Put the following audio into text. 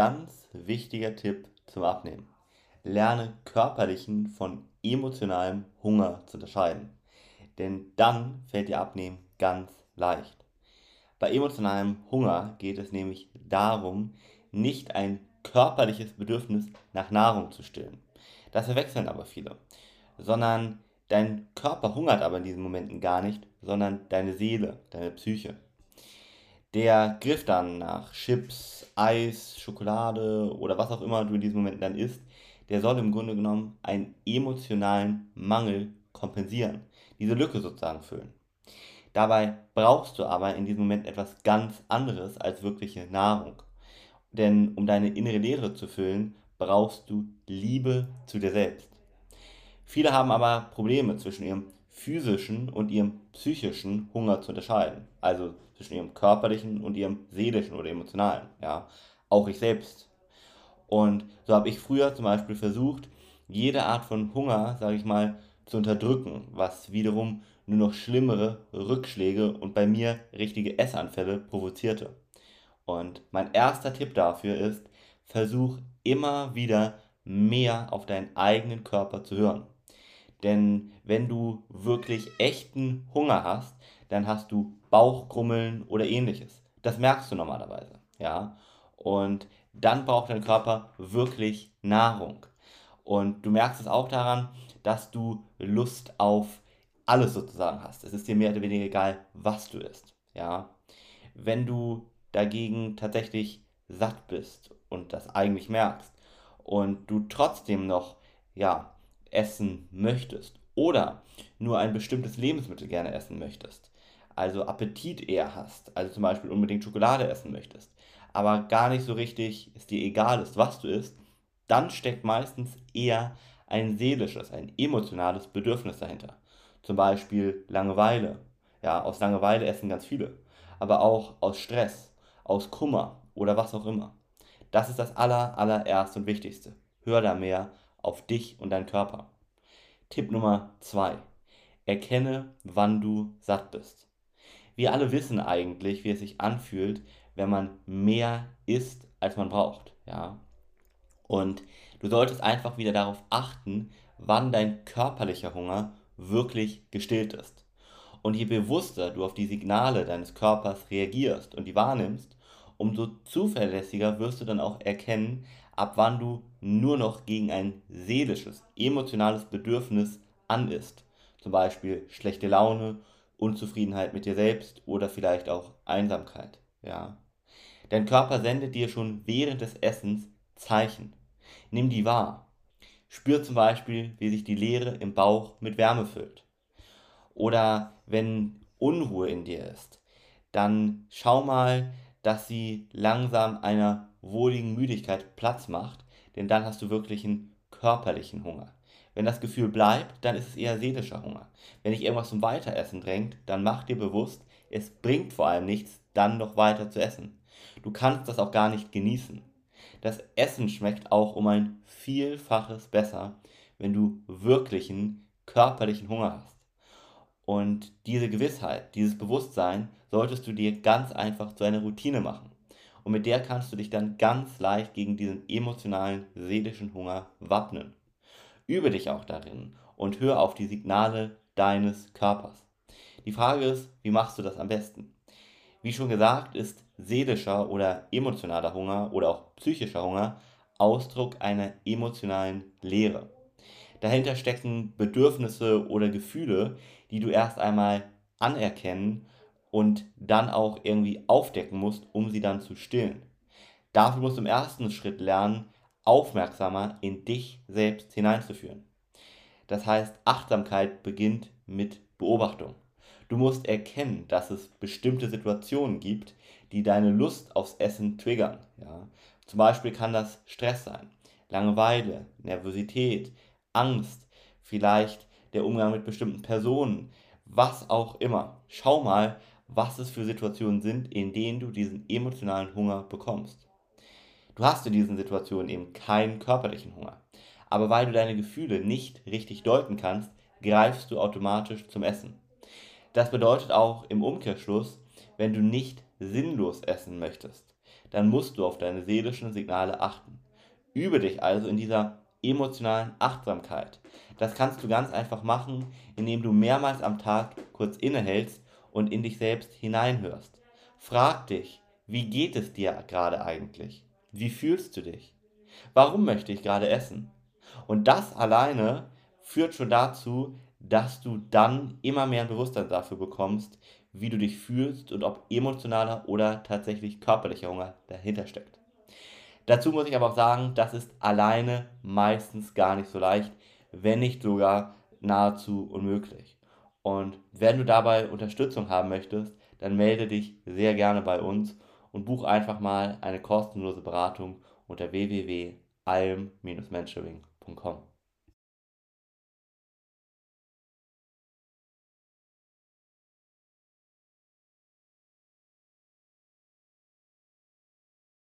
ganz wichtiger Tipp zum Abnehmen. Lerne körperlichen von emotionalem Hunger zu unterscheiden. Denn dann fällt dir Abnehmen ganz leicht. Bei emotionalem Hunger geht es nämlich darum, nicht ein körperliches Bedürfnis nach Nahrung zu stillen. Das verwechseln aber viele. Sondern dein Körper hungert aber in diesen Momenten gar nicht, sondern deine Seele, deine Psyche. Der Griff dann nach Chips, Eis, Schokolade oder was auch immer du in diesen Momenten dann isst, der soll im Grunde genommen einen emotionalen Mangel kompensieren, diese Lücke sozusagen füllen. Dabei brauchst du aber in diesem Moment etwas ganz anderes als wirkliche Nahrung. Denn um deine innere Leere zu füllen, brauchst du Liebe zu dir selbst. Viele haben aber Probleme zwischen ihrem physischen und ihrem psychischen Hunger zu unterscheiden. Also zwischen ihrem körperlichen und ihrem seelischen oder emotionalen. Ja, auch ich selbst. Und so habe ich früher zum Beispiel versucht, jede Art von Hunger, sage ich mal, zu unterdrücken, was wiederum nur noch schlimmere Rückschläge und bei mir richtige Essanfälle provozierte. Und mein erster Tipp dafür ist, versuch immer wieder mehr auf deinen eigenen Körper zu hören. Denn wenn du wirklich echten Hunger hast, dann hast du Bauchkrummeln oder ähnliches. Das merkst du normalerweise, ja? Und dann braucht dein Körper wirklich Nahrung. Und du merkst es auch daran, dass du Lust auf alles sozusagen hast. Es ist dir mehr oder weniger egal, was du isst. Ja? Wenn du dagegen tatsächlich satt bist und das eigentlich merkst und du trotzdem noch ja, essen möchtest oder nur ein bestimmtes Lebensmittel gerne essen möchtest, also Appetit eher hast, also zum Beispiel unbedingt Schokolade essen möchtest, aber gar nicht so richtig es dir egal ist, was du isst, dann steckt meistens eher ein seelisches, ein emotionales Bedürfnis dahinter. Zum Beispiel Langeweile. Ja, aus Langeweile essen ganz viele. Aber auch aus Stress, aus Kummer oder was auch immer. Das ist das aller, allererste und wichtigste. Hör da mehr auf dich und deinen Körper. Tipp Nummer zwei: Erkenne, wann du satt bist. Wir alle wissen eigentlich, wie es sich anfühlt, wenn man mehr isst, als man braucht. Ja? Und du solltest einfach wieder darauf achten, wann dein körperlicher Hunger wirklich gestillt ist. Und je bewusster du auf die Signale deines Körpers reagierst und die wahrnimmst, umso zuverlässiger wirst du dann auch erkennen, ab wann du nur noch gegen ein seelisches, emotionales Bedürfnis an ist. Zum Beispiel schlechte Laune, Unzufriedenheit mit dir selbst oder vielleicht auch Einsamkeit. Ja. Dein Körper sendet dir schon während des Essens Zeichen. Nimm die wahr. Spür zum Beispiel, wie sich die Leere im Bauch mit Wärme füllt. Oder wenn Unruhe in dir ist, dann schau mal, dass sie langsam einer wohligen Müdigkeit Platz macht, denn dann hast du wirklich einen körperlichen Hunger. Wenn das Gefühl bleibt, dann ist es eher seelischer Hunger. Wenn dich irgendwas zum Weiteressen drängt, dann mach dir bewusst, es bringt vor allem nichts, dann noch weiter zu essen. Du kannst das auch gar nicht genießen. Das Essen schmeckt auch um ein Vielfaches besser, wenn du wirklichen körperlichen Hunger hast. Und diese Gewissheit, dieses Bewusstsein solltest du dir ganz einfach zu einer Routine machen. Und mit der kannst du dich dann ganz leicht gegen diesen emotionalen, seelischen Hunger wappnen. Übe dich auch darin und hör auf die Signale deines Körpers. Die Frage ist, wie machst du das am besten? Wie schon gesagt, ist seelischer oder emotionaler Hunger oder auch psychischer Hunger Ausdruck einer emotionalen Leere. Dahinter stecken Bedürfnisse oder Gefühle, die du erst einmal anerkennen und dann auch irgendwie aufdecken musst, um sie dann zu stillen. Dafür musst du im ersten Schritt lernen, aufmerksamer in dich selbst hineinzuführen. Das heißt, Achtsamkeit beginnt mit Beobachtung. Du musst erkennen, dass es bestimmte Situationen gibt, die deine Lust aufs Essen triggern. Ja? Zum Beispiel kann das Stress sein, Langeweile, Nervosität, Angst, vielleicht der Umgang mit bestimmten Personen, was auch immer. Schau mal, was es für Situationen sind, in denen du diesen emotionalen Hunger bekommst. Du hast in diesen Situationen eben keinen körperlichen Hunger. Aber weil du deine Gefühle nicht richtig deuten kannst, greifst du automatisch zum Essen. Das bedeutet auch im Umkehrschluss, wenn du nicht sinnlos essen möchtest, dann musst du auf deine seelischen Signale achten. Übe dich also in dieser emotionalen Achtsamkeit. Das kannst du ganz einfach machen, indem du mehrmals am Tag kurz innehältst und in dich selbst hineinhörst. Frag dich, wie geht es dir gerade eigentlich? Wie fühlst du dich? Warum möchte ich gerade essen? Und das alleine führt schon dazu, dass du dann immer mehr ein Bewusstsein dafür bekommst, wie du dich fühlst und ob emotionaler oder tatsächlich körperlicher Hunger dahinter steckt. Dazu muss ich aber auch sagen, das ist alleine meistens gar nicht so leicht, wenn nicht sogar nahezu unmöglich. Und wenn du dabei Unterstützung haben möchtest, dann melde dich sehr gerne bei uns und buch einfach mal eine kostenlose Beratung unter www.alm-mentoring.com.